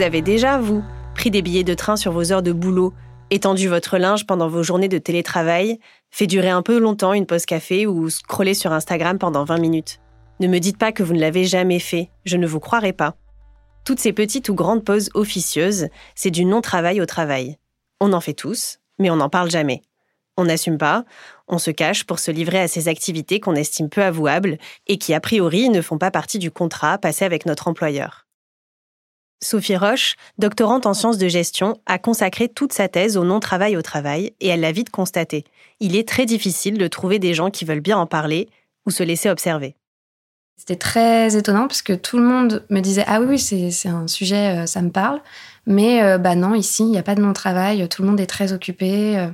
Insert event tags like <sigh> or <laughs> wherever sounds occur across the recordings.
Vous avez déjà, vous, pris des billets de train sur vos heures de boulot, étendu votre linge pendant vos journées de télétravail, fait durer un peu longtemps une pause café ou scroller sur Instagram pendant 20 minutes. Ne me dites pas que vous ne l'avez jamais fait, je ne vous croirai pas. Toutes ces petites ou grandes pauses officieuses, c'est du non-travail au travail. On en fait tous, mais on n'en parle jamais. On n'assume pas, on se cache pour se livrer à ces activités qu'on estime peu avouables et qui a priori ne font pas partie du contrat passé avec notre employeur. Sophie Roche, doctorante en sciences de gestion, a consacré toute sa thèse au non-travail au travail et elle l'a vite constaté. Il est très difficile de trouver des gens qui veulent bien en parler ou se laisser observer. C'était très étonnant parce que tout le monde me disait Ah oui, c'est un sujet, euh, ça me parle. Mais euh, bah non, ici, il n'y a pas de non-travail, tout le monde est très occupé. Euh,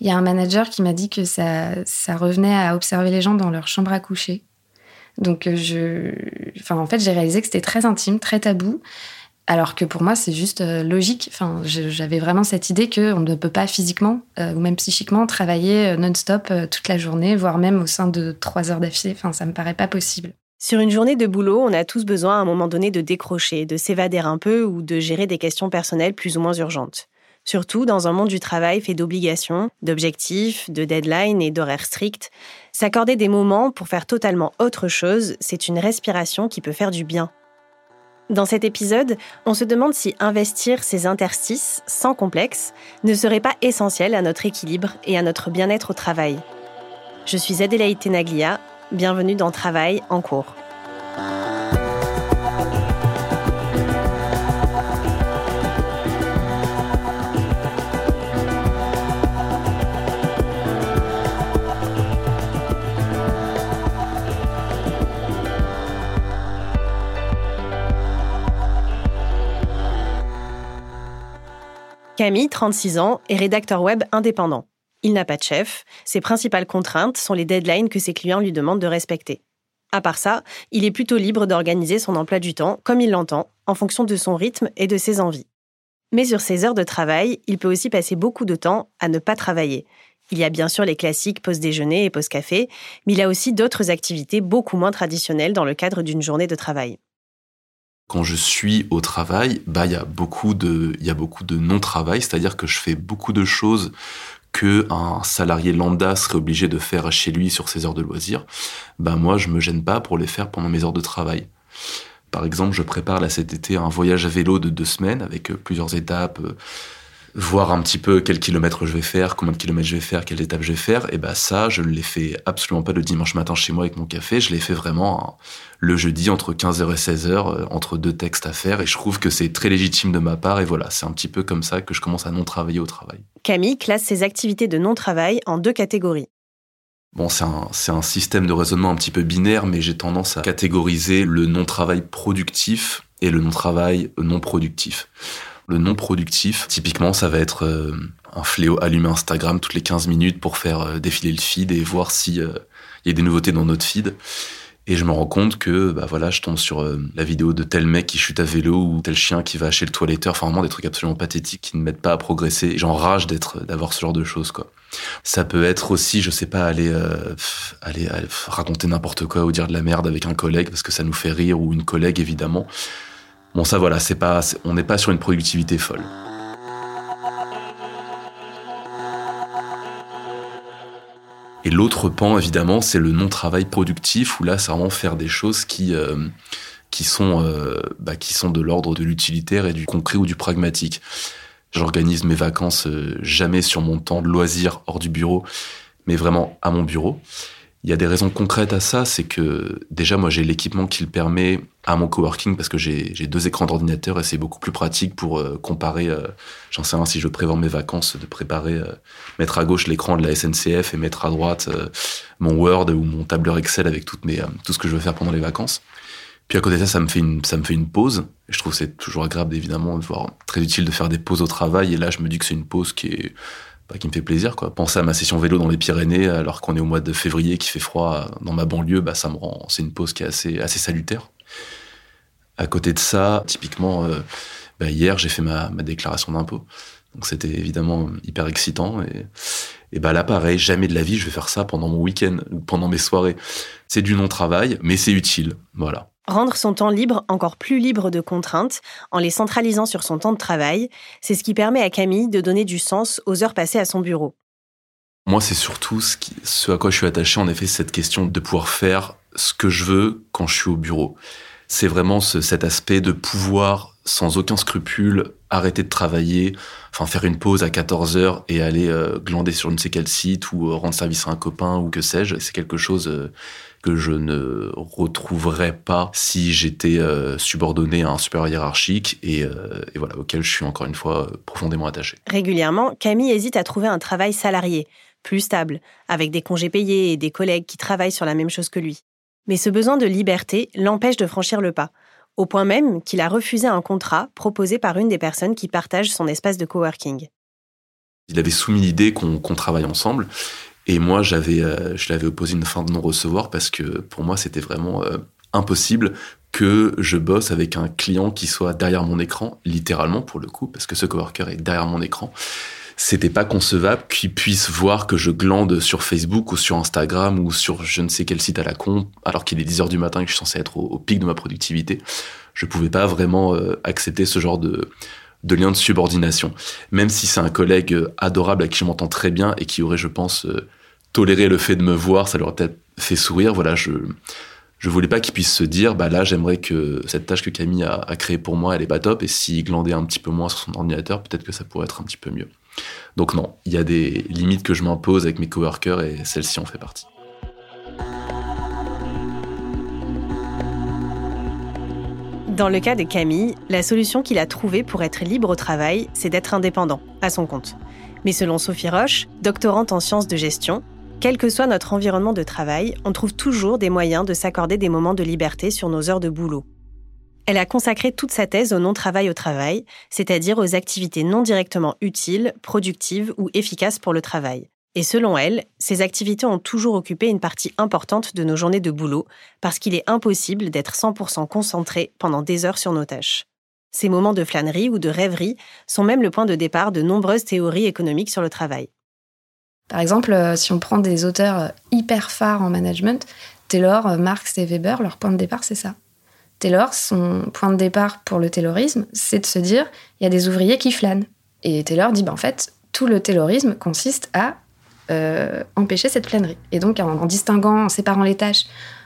il y a un manager qui m'a dit que ça, revenait à observer les gens dans leur chambre à coucher. Donc, enfin, en fait, j'ai réalisé que c'était très intime, très tabou. Alors que pour moi, c'est juste euh, logique. Enfin, j'avais vraiment cette idée qu'on ne peut pas physiquement euh, ou même psychiquement travailler euh, non-stop toute la journée, voire même au sein de trois heures d'affilée. Enfin, ça me paraît pas possible. Sur une journée de boulot, on a tous besoin à un moment donné de décrocher, de s'évader un peu ou de gérer des questions personnelles plus ou moins urgentes. Surtout dans un monde du travail fait d'obligations, d'objectifs, de deadlines et d'horaires stricts. S'accorder des moments pour faire totalement autre chose, c'est une respiration qui peut faire du bien dans cet épisode, on se demande si investir ces interstices, sans complexe, ne serait pas essentiel à notre équilibre et à notre bien-être au travail. Je suis Adélaïde Tenaglia, bienvenue dans Travail en cours. Camille, 36 ans, est rédacteur web indépendant. Il n'a pas de chef, ses principales contraintes sont les deadlines que ses clients lui demandent de respecter. À part ça, il est plutôt libre d'organiser son emploi du temps comme il l'entend, en fonction de son rythme et de ses envies. Mais sur ses heures de travail, il peut aussi passer beaucoup de temps à ne pas travailler. Il y a bien sûr les classiques pause déjeuner et pause café, mais il a aussi d'autres activités beaucoup moins traditionnelles dans le cadre d'une journée de travail quand je suis au travail, bah il y a beaucoup de non-travail, c'est-à-dire que je fais beaucoup de choses que un salarié lambda serait obligé de faire chez lui sur ses heures de loisirs. Bah moi je me gêne pas pour les faire pendant mes heures de travail. Par exemple, je prépare cet été un voyage à vélo de deux semaines avec euh, plusieurs étapes, euh, voir un petit peu quel kilomètre je vais faire, combien de kilomètres je vais faire, quelle étape je vais faire. Et bah ça, je ne l'ai fait absolument pas le dimanche matin chez moi avec mon café. Je l'ai fait vraiment hein, le jeudi entre 15h et 16h, euh, entre deux textes à faire. Et je trouve que c'est très légitime de ma part. Et voilà, c'est un petit peu comme ça que je commence à non travailler au travail. Camille classe ses activités de non-travail en deux catégories. Bon, c'est un, un système de raisonnement un petit peu binaire, mais j'ai tendance à catégoriser le non-travail productif et le non-travail non productif. Le non productif, typiquement, ça va être euh, un fléau allumer Instagram toutes les 15 minutes pour faire euh, défiler le feed et voir s'il euh, y a des nouveautés dans notre feed. Et je me rends compte que, bah voilà, je tombe sur la vidéo de tel mec qui chute à vélo ou tel chien qui va chez le toiletteur. Enfin, vraiment des trucs absolument pathétiques qui ne m'aident pas à progresser. J'enrage d'être, d'avoir ce genre de choses, quoi. Ça peut être aussi, je sais pas, aller, aller, aller raconter n'importe quoi ou dire de la merde avec un collègue parce que ça nous fait rire ou une collègue, évidemment. Bon, ça voilà, c'est pas, on n'est pas sur une productivité folle. Et l'autre pan, évidemment, c'est le non-travail productif, où là, c'est vraiment faire des choses qui, euh, qui, sont, euh, bah, qui sont de l'ordre de l'utilitaire et du concret ou du pragmatique. J'organise mes vacances euh, jamais sur mon temps de loisir hors du bureau, mais vraiment à mon bureau. Il y a des raisons concrètes à ça, c'est que déjà moi j'ai l'équipement qui le permet à mon coworking parce que j'ai deux écrans d'ordinateur et c'est beaucoup plus pratique pour euh, comparer, euh, j'en sais rien, si je prévois mes vacances, de préparer, euh, mettre à gauche l'écran de la SNCF et mettre à droite mon Word ou mon tableur Excel avec toutes mes, tout ce que je veux faire pendant les vacances. Puis à côté de ça, ça me fait une, ça me fait une pause. Je trouve c'est toujours agréable évidemment, de voir très utile de faire des pauses au travail. Et là, je me dis que c'est une pause qui est qui me fait plaisir quoi. Penser à ma session vélo dans les Pyrénées alors qu'on est au mois de février qui fait froid dans ma banlieue, bah ça me rend c'est une pause qui est assez assez salutaire. À côté de ça, typiquement euh, bah, hier j'ai fait ma, ma déclaration d'impôt. Donc c'était évidemment hyper excitant et et bah là pareil, jamais de la vie je vais faire ça pendant mon week-end ou pendant mes soirées. C'est du non-travail, mais c'est utile. Voilà. Rendre son temps libre encore plus libre de contraintes en les centralisant sur son temps de travail, c'est ce qui permet à Camille de donner du sens aux heures passées à son bureau. Moi, c'est surtout ce, à quoi je suis attaché, en effet, cette question de pouvoir faire ce que je veux quand je suis au bureau. C'est vraiment cet aspect de pouvoir, sans aucun scrupule, arrêter de travailler, enfin faire une pause à 14 heures et aller euh, glander sur ne sais quel site ou euh, rendre service à un copain ou que sais-je. C'est quelque chose euh, que je ne retrouverais pas si j'étais euh, subordonné à un supérieur hiérarchique et, euh, et, voilà auquel je suis encore une fois profondément attaché. Régulièrement, Camille hésite à trouver un travail salarié, plus stable, avec des congés payés et des collègues qui travaillent sur la même chose que lui. Mais ce besoin de liberté l'empêche de franchir le pas, au point même qu'il a refusé un contrat proposé par une des personnes qui partagent son espace de coworking. Il avait soumis l'idée qu'on travaille ensemble et moi, j'avais, euh, je l'avais opposé une fin de non-recevoir parce que pour moi, c'était vraiment euh, impossible que je bosse avec un client qui soit derrière mon écran, littéralement pour le coup, parce que ce coworker est derrière mon écran. C'était pas concevable qu'il puisse voir que je glande sur Facebook ou sur Instagram ou sur je ne sais quel site à la con, alors qu'il est 10 heures du matin et que je suis censé être au, pic de ma productivité. Je pouvais pas vraiment euh, accepter ce genre de, de lien de subordination. Même si c'est un collègue adorable à qui je m'entends très bien et qui aurait, je pense, toléré le fait de me voir, ça lui aurait peut-être fait sourire. Voilà, je je voulais pas qu'il puisse se dire, bah là, j'aimerais que cette tâche que Camille a, a créée pour moi, elle est pas top. Et s'il glandait un petit peu moins sur son ordinateur, peut-être que ça pourrait être un petit peu mieux. Donc non, il y a des limites que je m'impose avec mes coworkers et celle-ci en fait partie. Dans le cas de Camille, la solution qu'il a trouvée pour être libre au travail, c'est d'être indépendant, à son compte. Mais selon Sophie Roche, doctorante en sciences de gestion, quel que soit notre environnement de travail, on trouve toujours des moyens de s'accorder des moments de liberté sur nos heures de boulot. Elle a consacré toute sa thèse au non-travail au travail, c'est-à-dire aux activités non directement utiles, productives ou efficaces pour le travail. Et selon elle, ces activités ont toujours occupé une partie importante de nos journées de boulot, parce qu'il est impossible d'être 100% concentré pendant des heures sur nos tâches. Ces moments de flânerie ou de rêverie sont même le point de départ de nombreuses théories économiques sur le travail. Par exemple, euh, si on prend des auteurs euh, hyper phares en management, Taylor, euh, Marx et Weber, leur point de départ, c'est ça. Taylor, son point de départ pour le taylorisme, c'est de se dire il y a des ouvriers qui flânent. Et Taylor dit ben, en fait, tout le taylorisme consiste à empêcher cette flânerie. Et donc, en, distinguant, en séparant les tâches,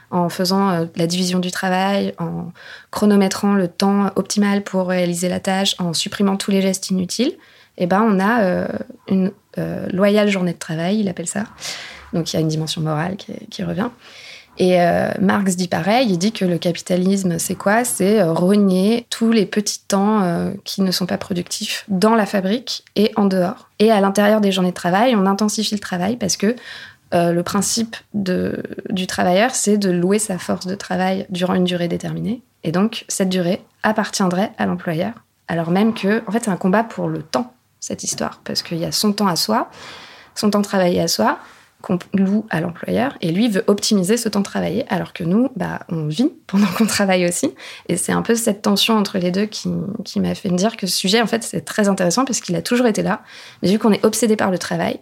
en faisant la division du travail, en chronométrant le temps optimal pour réaliser la tâche, en supprimant tous les gestes inutiles, eh ben, on a une loyale journée de travail, il appelle ça. Donc il y a une dimension morale qui revient. Et euh, Marx dit pareil, il dit que le capitalisme, c'est quoi? C'est euh, rogner tous les petits temps euh, qui ne sont pas productifs dans la fabrique et en dehors. Et à l'intérieur des journées de travail, on intensifie le travail parce que le principe du travailleur, c'est de louer sa force de travail durant une durée déterminée. Et donc, cette durée appartiendrait à l'employeur. Alors même que, en fait, c'est un combat pour le temps, cette histoire, parce qu'il y a son temps à soi, son temps de travailler à soi, qu'on loue à l'employeur et lui veut optimiser ce temps de travailler alors que nous, bah, on vit pendant <laughs> qu'on travaille aussi. Et c'est un peu cette tension entre les deux qui, m'a fait me dire que ce sujet, en fait, c'est très intéressant parce qu'il a toujours été là. Mais vu qu'on est obsédé par le travail,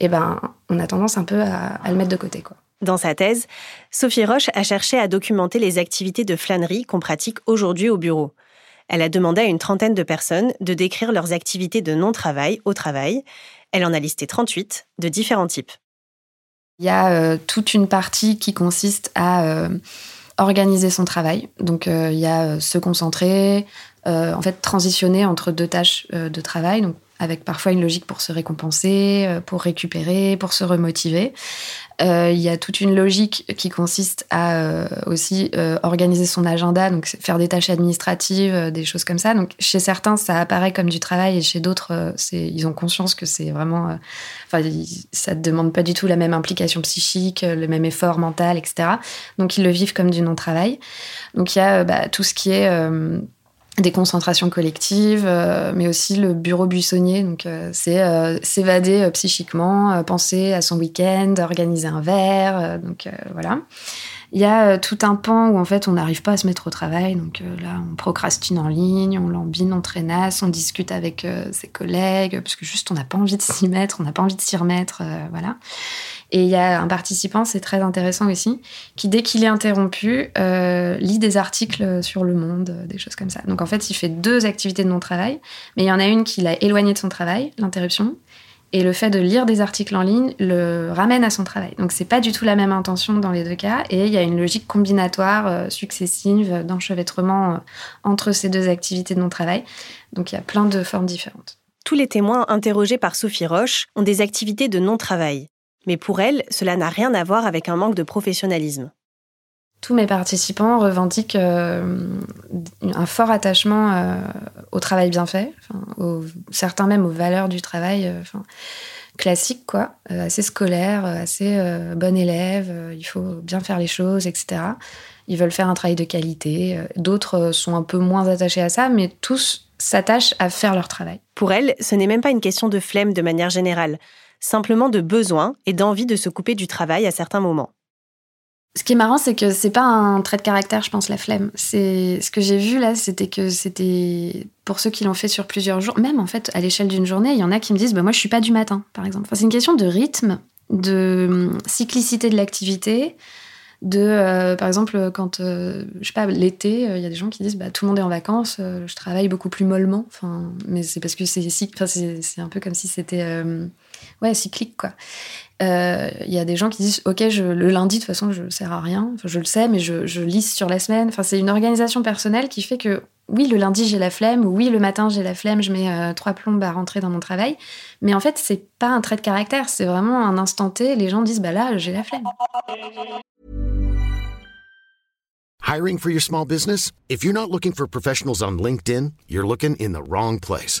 eh ben, on a tendance un peu à, le mettre de côté. Dans sa thèse, Sophie Roche a cherché à documenter les activités de flânerie qu'on pratique aujourd'hui au bureau. Elle a demandé à une trentaine de personnes de décrire leurs activités de non-travail au travail. Elle en a listé 38 de différents types. Il y a euh, toute une partie qui consiste à euh, organiser son travail. Donc euh, il y a se concentrer, en fait transitionner entre deux tâches de travail. Avec parfois une logique pour se récompenser, euh, pour récupérer, pour se remotiver. Euh, il y a toute une logique qui consiste à euh, aussi organiser son agenda, donc faire des tâches administratives, des choses comme ça. Donc chez certains, ça apparaît comme du travail et chez d'autres, ils ont conscience que c'est vraiment, enfin, ça ne demande pas du tout la même implication psychique, le même effort mental, etc. Donc ils le vivent comme du non-travail. Donc il y a bah, tout ce qui est des concentrations collectives, euh, mais aussi le bureau buissonnier. Donc, euh, c'est euh, s'évader psychiquement, penser à son week-end, organiser un verre. donc, voilà. Il y a tout un pan où en fait on n'arrive pas à se mettre au travail. Donc là, on procrastine en ligne, on lambine, on traînasse, on discute avec ses collègues parce que juste on n'a pas envie de s'y mettre, on n'a pas envie de s'y remettre, voilà. Et il y a un participant, c'est très intéressant aussi, qui dès qu'il est interrompu, euh, lit des articles sur le monde, euh, des choses comme ça. Donc en fait, il fait deux activités de non-travail, mais il y en a une qui l'a éloigné de son travail, l'interruption, et le fait de lire des articles en ligne le ramène à son travail. Donc c'est pas du tout la même intention dans les deux cas, et il y a une logique combinatoire euh, successive d'enchevêtrement entre ces deux activités de non-travail. Donc il y a plein de formes différentes. Tous les témoins interrogés par Sophie Roche ont des activités de non-travail. Mais pour elle, cela n'a rien à voir avec un manque de professionnalisme. Tous mes participants revendiquent euh, un fort attachement euh, au travail bien fait, certains même aux valeurs du travail euh, classique, quoi, assez scolaire, assez bon élève, il faut bien faire les choses, etc. Ils veulent faire un travail de qualité. D'autres sont un peu moins attachés à ça, mais tous s'attachent à faire leur travail. Pour elle, ce n'est même pas une question de flemme de manière générale simplement de besoin et d'envie de se couper du travail à certains moments. Ce qui est marrant, c'est que c'est pas un trait de caractère, je pense, la flemme. C'est ce que j'ai vu là, c'était que c'était pour ceux qui l'ont fait sur plusieurs jours, même en fait à l'échelle d'une journée, il y en a qui me disent, bah, moi je suis pas du matin, par exemple. c'est une question de rythme, de hum, cyclicité de l'activité, de euh, par exemple quand euh, je sais pas l'été euh, il y a des gens qui disent bah tout le monde est en vacances je travaille beaucoup plus mollement enfin mais c'est parce que c'est un peu comme si c'était ouais cyclique quoi il y a des gens qui disent ok le lundi de toute façon je sers à rien je le sais mais je, je lisse sur la semaine enfin c'est une organisation personnelle qui fait que oui, le lundi, j'ai la flemme, ou oui, le matin, j'ai la flemme, je mets trois plombes à rentrer dans mon travail. Mais en fait, c'est pas un trait de caractère, c'est vraiment un instant T. Les gens disent, bah là, j'ai la flemme. Hiring for your small business? If you're not looking for professionals on LinkedIn, you're looking in the wrong place.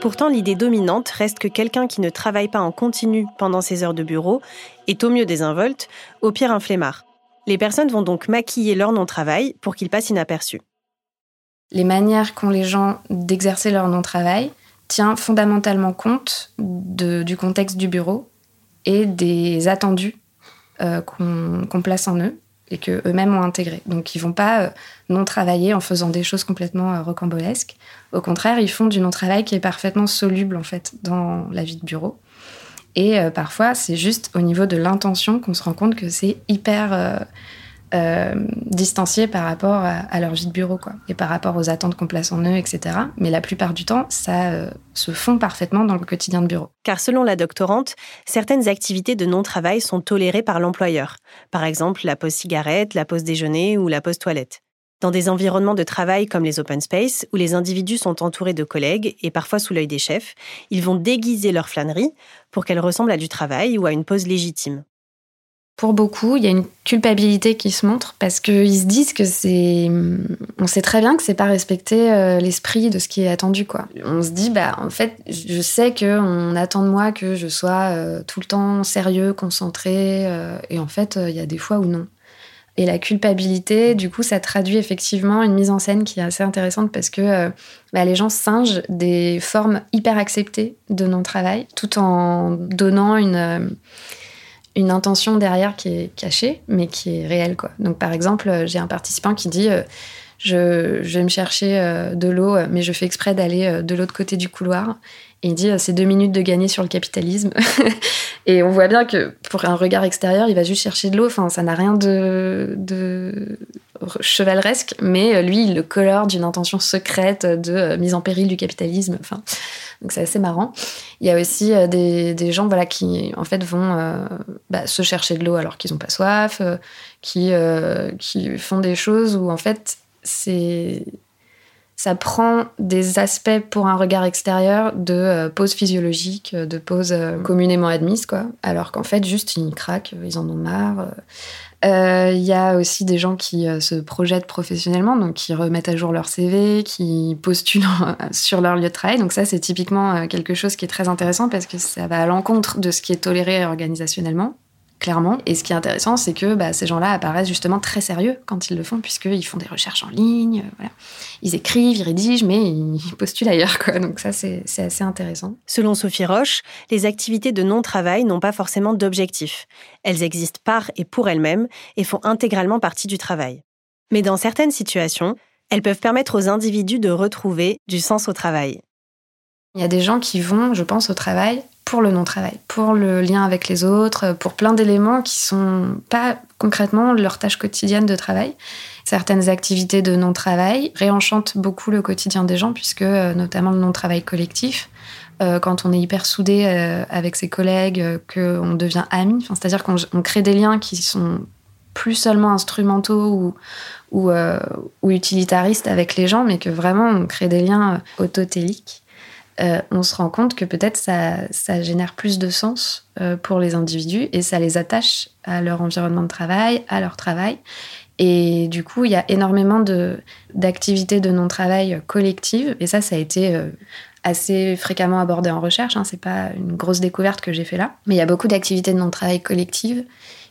Pourtant, l'idée dominante reste que quelqu'un qui ne travaille pas en continu pendant ses heures de bureau est au mieux désinvolte, au pire un flemmard. Les personnes vont donc maquiller leur non-travail pour qu'il passe inaperçu. Les manières qu'ont les gens d'exercer leur non-travail tient fondamentalement compte du contexte du bureau et des attendus euh, qu'on place en eux et que eux-mêmes ont intégré. Donc ils vont pas euh, non travailler en faisant des choses complètement euh, rocambolesques. Au contraire, ils font du non travail qui est parfaitement soluble en fait dans la vie de bureau. Et euh, parfois, c'est juste au niveau de l'intention qu'on se rend compte que c'est hyper euh, distanciés par rapport à, leur vie de bureau, quoi, et par rapport aux attentes qu'on place en eux, etc. Mais la plupart du temps, ça euh, se fond parfaitement dans le quotidien de bureau. Car selon la doctorante, certaines activités de non-travail sont tolérées par l'employeur. Par exemple, la pause cigarette, la pause déjeuner ou la pause toilette. Dans des environnements de travail comme les open space, où les individus sont entourés de collègues et parfois sous l'œil des chefs, ils vont déguiser leur flânerie pour qu'elle ressemble à du travail ou à une pause légitime pour beaucoup, il y a une culpabilité qui se montre parce qu'ils se disent que c'est. On sait très bien que c'est pas respecter euh, l'esprit de ce qui est attendu, quoi. On se dit, bah, en fait, je sais qu'on attend de moi que je sois euh, tout le temps sérieux, concentré, euh, et en fait, il y a des fois où non. Et la culpabilité, du coup, ça traduit effectivement une mise en scène qui est assez intéressante parce que bah, les gens singent des formes hyper acceptées de non-travail tout en donnant une une intention derrière qui est cachée, mais qui est réelle. Quoi. Donc, par exemple, euh, j'ai un participant qui dit euh, je, vais me chercher euh, de l'eau, mais je fais exprès d'aller de l'autre côté du couloir. Et il dit c'est deux minutes de gagner sur le capitalisme. <laughs> et on voit bien que pour un regard extérieur, il va juste chercher de l'eau. Enfin, ça n'a rien de, de chevaleresque, mais lui, il le colore d'une intention secrète de mise en péril du capitalisme. Enfin, donc c'est assez marrant. Il y a aussi euh, des, gens voilà, qui en fait vont euh, bah, se chercher de l'eau alors qu'ils n'ont pas soif, euh, qui, qui font des choses où en fait c'est ça prend des aspects pour un regard extérieur de pause physiologique, de pause communément admise, quoi. Alors qu'en fait, juste, ils craquent, ils en ont marre. Il euh, y a aussi des gens qui euh, se projettent professionnellement, donc qui remettent à jour leur CV, qui postulent <laughs> sur leur lieu de travail. Donc ça, c'est typiquement euh, quelque chose qui est très intéressant parce que ça va à l'encontre de ce qui est toléré organisationnellement clairement. Et ce qui est intéressant, c'est que bah, ces gens-là apparaissent justement très sérieux quand ils le font, puisqu'ils font des recherches en ligne, euh, voilà. Ils écrivent, ils rédigent, mais ils postulent ailleurs, quoi. Donc ça, c'est assez intéressant. Selon Sophie Roche, les activités de non-travail n'ont pas forcément d'objectif. Elles existent par et pour elles-mêmes et font intégralement partie du travail. Mais dans certaines situations, elles peuvent permettre aux individus de retrouver du sens au travail. Il y a des gens qui vont, je pense, au travail pour le non-travail, pour le lien avec les autres, pour plein d'éléments qui sont pas concrètement leur tâche quotidienne de travail. Certaines activités de non-travail réenchantent beaucoup le quotidien des gens, puisque euh, notamment le non-travail collectif, euh, quand on est hyper soudé euh, avec ses collègues, qu'on devient amis, c'est-à-dire qu'on crée des liens qui sont plus seulement instrumentaux ou, ou, utilitaristes avec les gens, mais que vraiment on crée des liens autotéliques. Euh, on se rend compte que peut-être ça, génère plus de sens euh, pour les individus et ça les attache à leur environnement de travail, à leur travail. Et du coup, il y a énormément d'activités de, non-travail collectives. Et ça, ça a été euh, assez fréquemment abordé en recherche. Hein. C'est pas une grosse découverte que j'ai fait là. Mais il y a beaucoup d'activités de non-travail collectives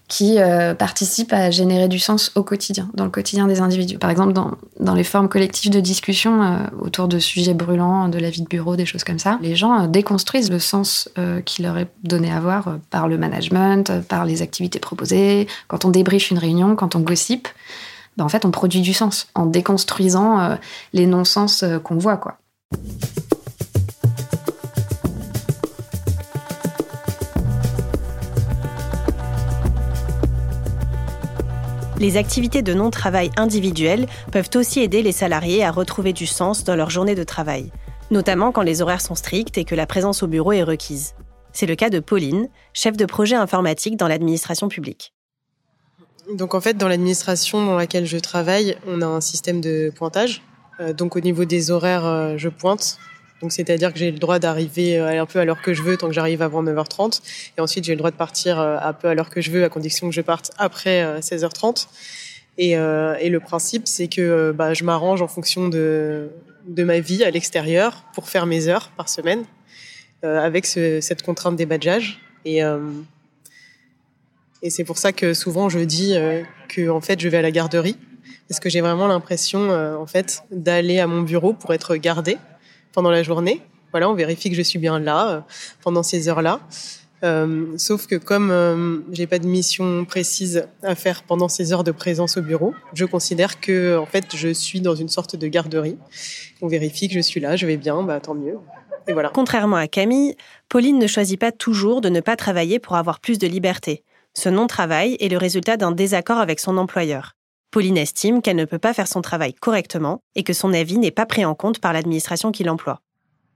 qui euh, participent à générer du sens au quotidien, dans le quotidien des individus. Par exemple, dans, dans les formes collectives de discussion euh, autour de sujets brûlants, de la vie de bureau, des choses comme ça, les gens euh, déconstruisent le sens qui leur est donné à voir par le management, par les activités proposées. Quand on débriefe une réunion, quand on gossip, ben, en fait, on produit du sens en déconstruisant les non-sens qu'on voit, quoi. Les activités de non-travail individuelles peuvent aussi aider les salariés à retrouver du sens dans leur journée de travail, notamment quand les horaires sont stricts et que la présence au bureau est requise. C'est le cas de Pauline, chef de projet informatique dans l'administration publique. Donc en fait, dans l'administration dans laquelle je travaille, on a un système de pointage. Euh, donc au niveau des horaires, euh, je pointe donc c'est-à-dire que j'ai le droit d'arriver euh, un peu à l'heure que je veux tant que j'arrive avant 9h30 et ensuite j'ai le droit de partir euh, un peu à l'heure que je veux à condition que je parte après 16h30. Euh, et, et le principe c'est que bah, je m'arrange en fonction de, de ma vie à l'extérieur pour faire mes heures par semaine avec ce, cette contrainte des badgeages et et c'est pour ça que souvent je dis que en fait je vais à la garderie. Parce que j'ai vraiment l'impression en fait d'aller à mon bureau pour être gardée pendant la journée. Voilà, on vérifie que je suis bien là euh, pendant ces heures-là. Euh, sauf que comme euh, j'ai pas de mission précise à faire pendant ces heures de présence au bureau, je considère que en fait je suis dans une sorte de garderie. On vérifie que je suis là, je vais bien, bah tant mieux. Et voilà. Contrairement à Camille, Pauline ne choisit pas toujours de ne pas travailler pour avoir plus de liberté. Ce non-travail est le résultat d'un désaccord avec son employeur. Pauline estime qu'elle ne peut pas faire son travail correctement et que son avis n'est pas pris en compte par l'administration qui l'emploie.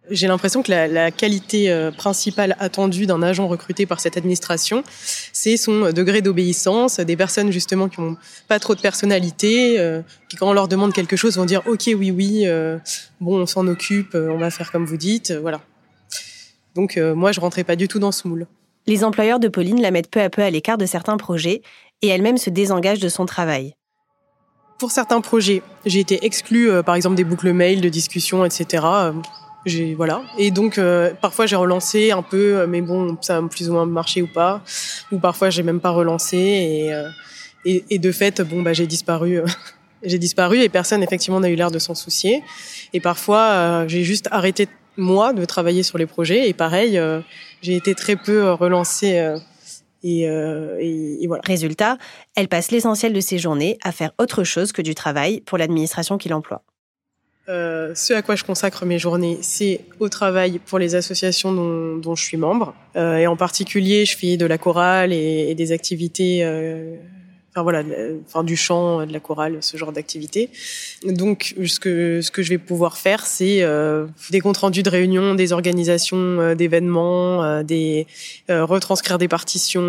J'ai l'impression que la, qualité euh, principale attendue d'un agent recruté par cette administration, c'est son degré d'obéissance, des personnes justement qui n'ont pas trop de personnalité, euh, qui quand on leur demande quelque chose vont dire ok oui oui, euh, bon on s'en occupe, on va faire comme vous dites, voilà. Donc moi je rentrais pas du tout dans ce moule. Les employeurs de Pauline la mettent peu à peu à l'écart de certains projets et elle-même se désengage de son travail. Pour certains projets, j'ai été exclue par exemple des boucles mail, de discussion, etc j'ai voilà. Et donc euh, parfois j'ai relancé un peu euh, mais bon ça a plus ou moins marché ou pas. Ou parfois j'ai même pas relancé. Euh, et, de fait bon bah j'ai disparu <laughs> j'ai disparu et personne effectivement n'a eu l'air de s'en soucier. Et parfois j'ai juste arrêté moi de travailler sur les projets. Et pareil j'ai été très peu relancée et, et, et, voilà. Résultat, elle passe l'essentiel de ses journées à faire autre chose que du travail pour l'administration qui l'emploie. Euh, ce à quoi je consacre mes journées, c'est au travail pour les associations dont, dont je suis membre. Euh, et en particulier, je fais de la chorale et, et des activités, euh, enfin voilà, enfin du chant, de la chorale, ce genre d'activités. Donc, ce que ce que je vais pouvoir faire, c'est euh, des comptes rendus de réunions, des organisations euh, d'événements, des retranscrire des partitions,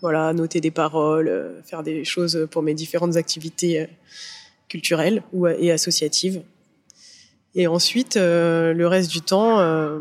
voilà, noter des paroles, faire des choses pour mes différentes activités culturelle ou, et associative. Et ensuite, euh, le reste du temps, euh,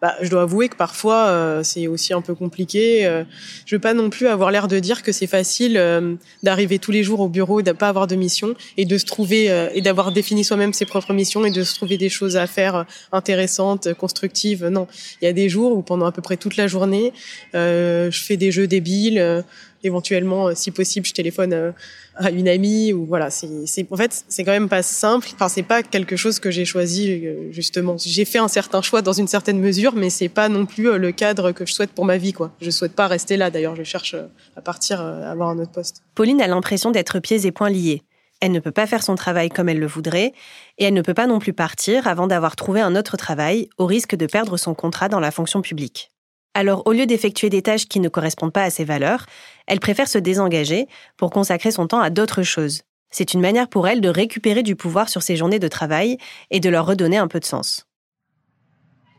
bah, je dois avouer que parfois euh, c'est aussi un peu compliqué. Euh, je veux pas non plus avoir l'air de dire que c'est facile euh, d'arriver tous les jours au bureau, de pas avoir de mission et de se trouver et d'avoir défini soi-même ses propres missions et de se trouver des choses à faire intéressantes, constructives. Non, il y a des jours où pendant à peu près toute la journée, je fais des jeux débiles éventuellement, euh, si possible, je téléphone euh, à une amie ou voilà. C'est, en fait, c'est quand même pas simple. Enfin, c'est pas quelque chose que j'ai choisi euh, justement. J'ai fait un certain choix dans une certaine mesure, mais c'est pas non plus le cadre que je souhaite pour ma vie, quoi. Je souhaite pas rester là. D'ailleurs, je cherche à partir, à avoir un autre poste. Pauline a l'impression d'être pieds et poings liés. Elle ne peut pas faire son travail comme elle le voudrait, et elle ne peut pas non plus partir avant d'avoir trouvé un autre travail, au risque de perdre son contrat dans la fonction publique. Alors, au lieu d'effectuer des tâches qui ne correspondent pas à ses valeurs, elle préfère se désengager pour consacrer son temps à d'autres choses. C'est une manière pour elle de récupérer du pouvoir sur ses journées de travail et de leur redonner un peu de sens.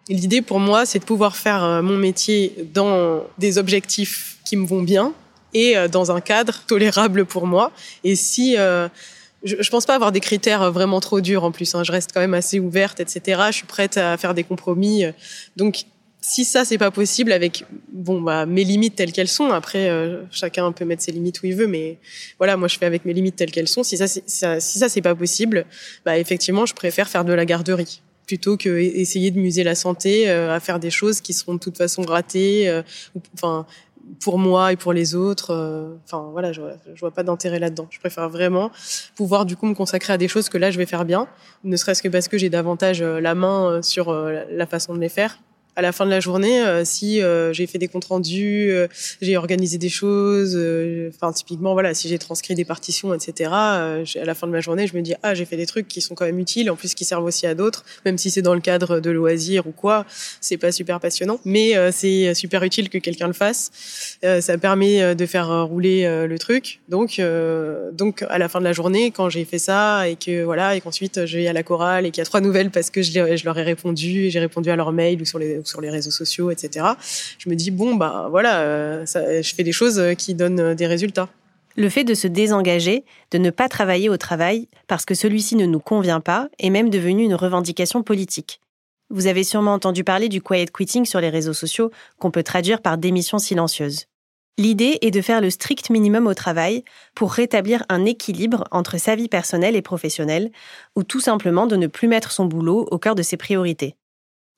L'idée pour moi, c'est de pouvoir faire euh, mon métier dans des objectifs qui me vont bien et euh, dans un cadre tolérable pour moi. Et si euh, je, je pense pas avoir des critères vraiment trop durs en plus. Hein, je reste quand même assez ouverte, etc. Je suis prête à faire des compromis. Donc si ça c'est pas possible avec bon bah mes limites telles qu'elles sont. Après euh, chacun peut mettre ses limites où il veut mais voilà moi je fais avec mes limites telles qu'elles sont. Si ça, ça si ça c'est pas possible bah effectivement je préfère faire de la garderie plutôt que essayer de muser la santé euh, à faire des choses qui seront de toute façon ratées euh, enfin pour moi et pour les autres enfin voilà je, je vois pas d'intérêt là-dedans. Je préfère vraiment pouvoir du coup me consacrer à des choses que là je vais faire bien ne serait-ce que parce que j'ai davantage la main sur la façon de les faire à la fin de la journée, euh, si euh, j'ai fait des comptes rendus, euh, j'ai organisé des choses, enfin typiquement voilà, si j'ai transcrit des partitions, etc. à la fin de ma journée, je me dis ah j'ai fait des trucs qui sont quand même utiles, en plus qui servent aussi à d'autres, même si c'est dans le cadre de loisirs ou quoi, c'est pas super passionnant, mais c'est super utile que quelqu'un le fasse. ça permet de faire rouler le truc. Donc donc à la fin de la journée, quand j'ai fait ça et que voilà et qu'ensuite je vais à la chorale et qu'il y a trois nouvelles parce que je, leur ai répondu, j'ai répondu à leur mail ou sur les sur les réseaux sociaux, etc. Je me dis bon bah voilà, euh, je fais des choses qui donnent des résultats. Le fait de se désengager, de ne pas travailler au travail parce que celui-ci ne nous convient pas, est même devenu une revendication politique. Vous avez sûrement entendu parler du quiet quitting sur les réseaux sociaux, qu'on peut traduire par démission silencieuse. L'idée est de faire le strict minimum au travail pour rétablir un équilibre entre sa vie personnelle et professionnelle, ou tout simplement de ne plus mettre son boulot au cœur de ses priorités.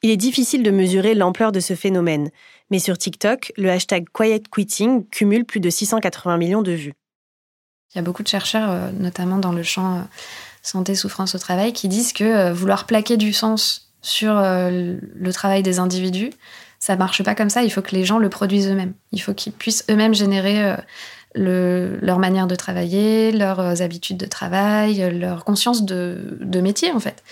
Il est difficile de mesurer l'ampleur de ce phénomène, mais sur TikTok, le hashtag Quiet Quitting cumule plus de 680 millions de vues. Il y a beaucoup de chercheurs, euh, notamment dans le champ euh, santé souffrance au travail, qui disent que euh, vouloir plaquer du sens sur le travail des individus, Ça marche pas comme ça. Il faut que les gens le produisent eux-mêmes. Il faut qu'ils puissent eux-mêmes générer le, leur manière de travailler, leurs habitudes de travail, leur conscience de métier en fait.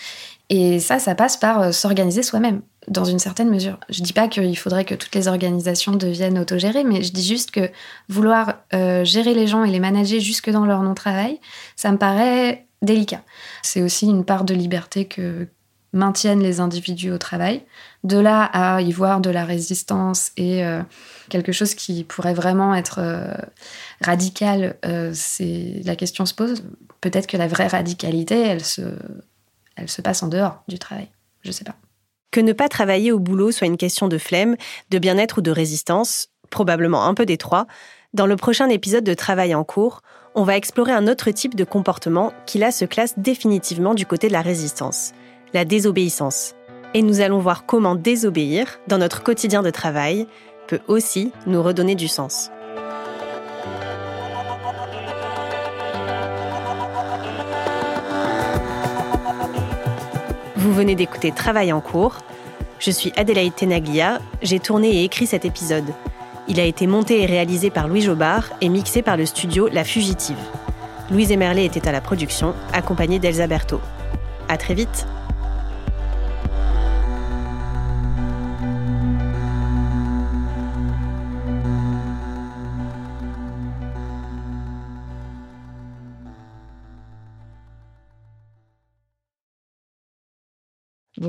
Et ça, ça passe par euh, s'organiser soi-même, dans une certaine mesure. Je dis pas qu'il faudrait que toutes les organisations deviennent autogérées, mais je dis juste que vouloir euh, gérer les gens et les manager jusque dans leur non-travail, ça me paraît délicat. C'est aussi une part de liberté que maintiennent les individus au travail. De là à y voir de la résistance et euh, quelque chose qui pourrait vraiment être radical, c'est la question se pose. Peut-être que la vraie radicalité, elle se elle se passe en dehors du travail. Je sais pas. Que ne pas travailler au boulot soit une question de flemme, de bien-être ou de résistance, probablement un peu des trois, dans le prochain épisode de Travail en cours, on va explorer un autre type de comportement qui là se classe définitivement du côté de la résistance, la désobéissance. Et nous allons voir comment désobéir, dans notre quotidien de travail, peut aussi nous redonner du sens. Vous venez d'écouter Travail en cours. Je suis Adélaïde Tenaglia, j'ai tourné et écrit cet épisode. Il a été monté et réalisé par Louis Jobard et mixé par le studio La Fugitive. Louise Emerlet était à la production, accompagnée d'Elsa Berthaud. À très vite!